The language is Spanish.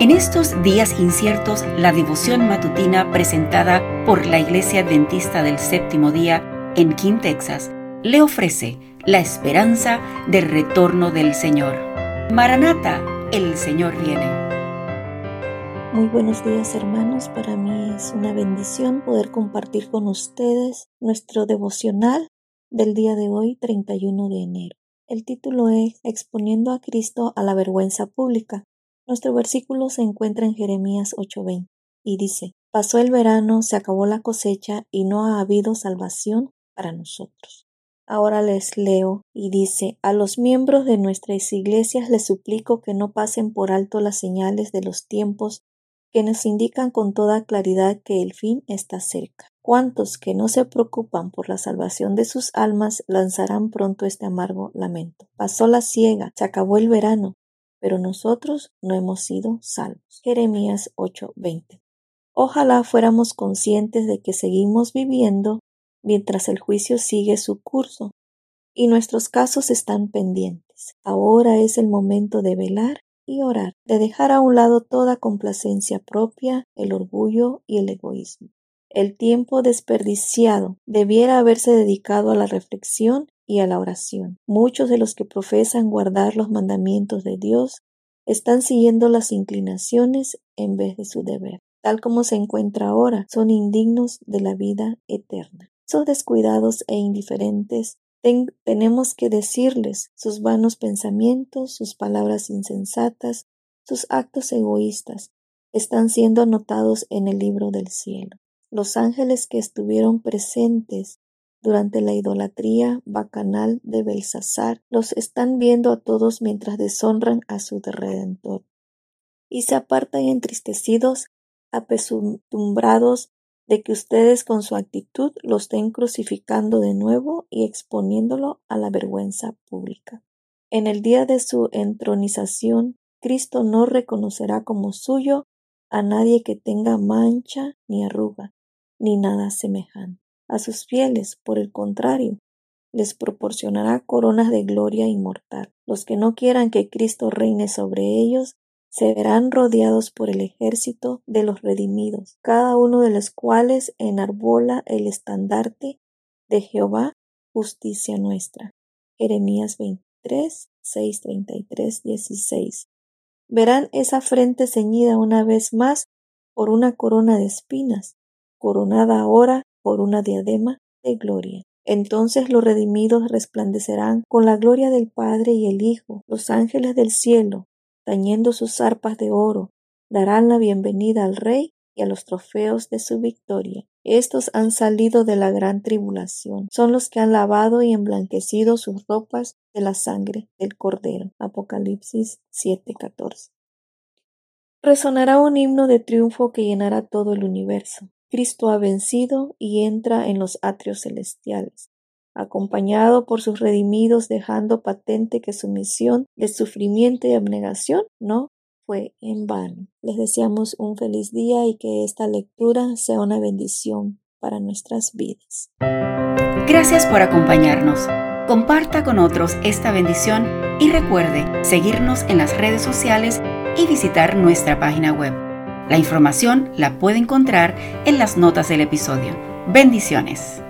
En estos días inciertos, la devoción matutina presentada por la Iglesia Adventista del Séptimo Día en King, Texas, le ofrece la esperanza del retorno del Señor. Maranata, el Señor viene. Muy buenos días hermanos, para mí es una bendición poder compartir con ustedes nuestro devocional del día de hoy, 31 de enero. El título es Exponiendo a Cristo a la vergüenza pública. Nuestro versículo se encuentra en Jeremías 8:20 y dice, Pasó el verano, se acabó la cosecha y no ha habido salvación para nosotros. Ahora les leo y dice, a los miembros de nuestras iglesias les suplico que no pasen por alto las señales de los tiempos que nos indican con toda claridad que el fin está cerca. ¿Cuántos que no se preocupan por la salvación de sus almas lanzarán pronto este amargo lamento? Pasó la ciega, se acabó el verano, pero nosotros no hemos sido salvos. Jeremías 8:20. Ojalá fuéramos conscientes de que seguimos viviendo mientras el juicio sigue su curso y nuestros casos están pendientes. Ahora es el momento de velar y orar, de dejar a un lado toda complacencia propia, el orgullo y el egoísmo. El tiempo desperdiciado debiera haberse dedicado a la reflexión y a la oración. Muchos de los que profesan guardar los mandamientos de Dios están siguiendo las inclinaciones en vez de su deber. Tal como se encuentra ahora, son indignos de la vida eterna. Son descuidados e indiferentes tenemos que decirles sus vanos pensamientos, sus palabras insensatas, sus actos egoístas, están siendo anotados en el libro del cielo. Los ángeles que estuvieron presentes durante la idolatría bacanal de Belsasar los están viendo a todos mientras deshonran a su redentor y se apartan entristecidos, apesumbrados de que ustedes con su actitud lo estén crucificando de nuevo y exponiéndolo a la vergüenza pública. En el día de su entronización, Cristo no reconocerá como suyo a nadie que tenga mancha ni arruga, ni nada semejante. A sus fieles, por el contrario, les proporcionará coronas de gloria inmortal. Los que no quieran que Cristo reine sobre ellos se verán rodeados por el ejército de los redimidos, cada uno de los cuales enarbola el estandarte de Jehová, justicia nuestra. Jeremías 23, 6, 33, 16. Verán esa frente ceñida una vez más por una corona de espinas, coronada ahora por una diadema de gloria. Entonces los redimidos resplandecerán con la gloria del Padre y el Hijo. Los ángeles del cielo tañendo sus arpas de oro, darán la bienvenida al rey y a los trofeos de su victoria. Estos han salido de la gran tribulación, son los que han lavado y emblanquecido sus ropas de la sangre del Cordero. Apocalipsis 7:14. Resonará un himno de triunfo que llenará todo el universo. Cristo ha vencido y entra en los atrios celestiales acompañado por sus redimidos, dejando patente que su misión de sufrimiento y abnegación no fue en vano. Les deseamos un feliz día y que esta lectura sea una bendición para nuestras vidas. Gracias por acompañarnos. Comparta con otros esta bendición y recuerde seguirnos en las redes sociales y visitar nuestra página web. La información la puede encontrar en las notas del episodio. Bendiciones.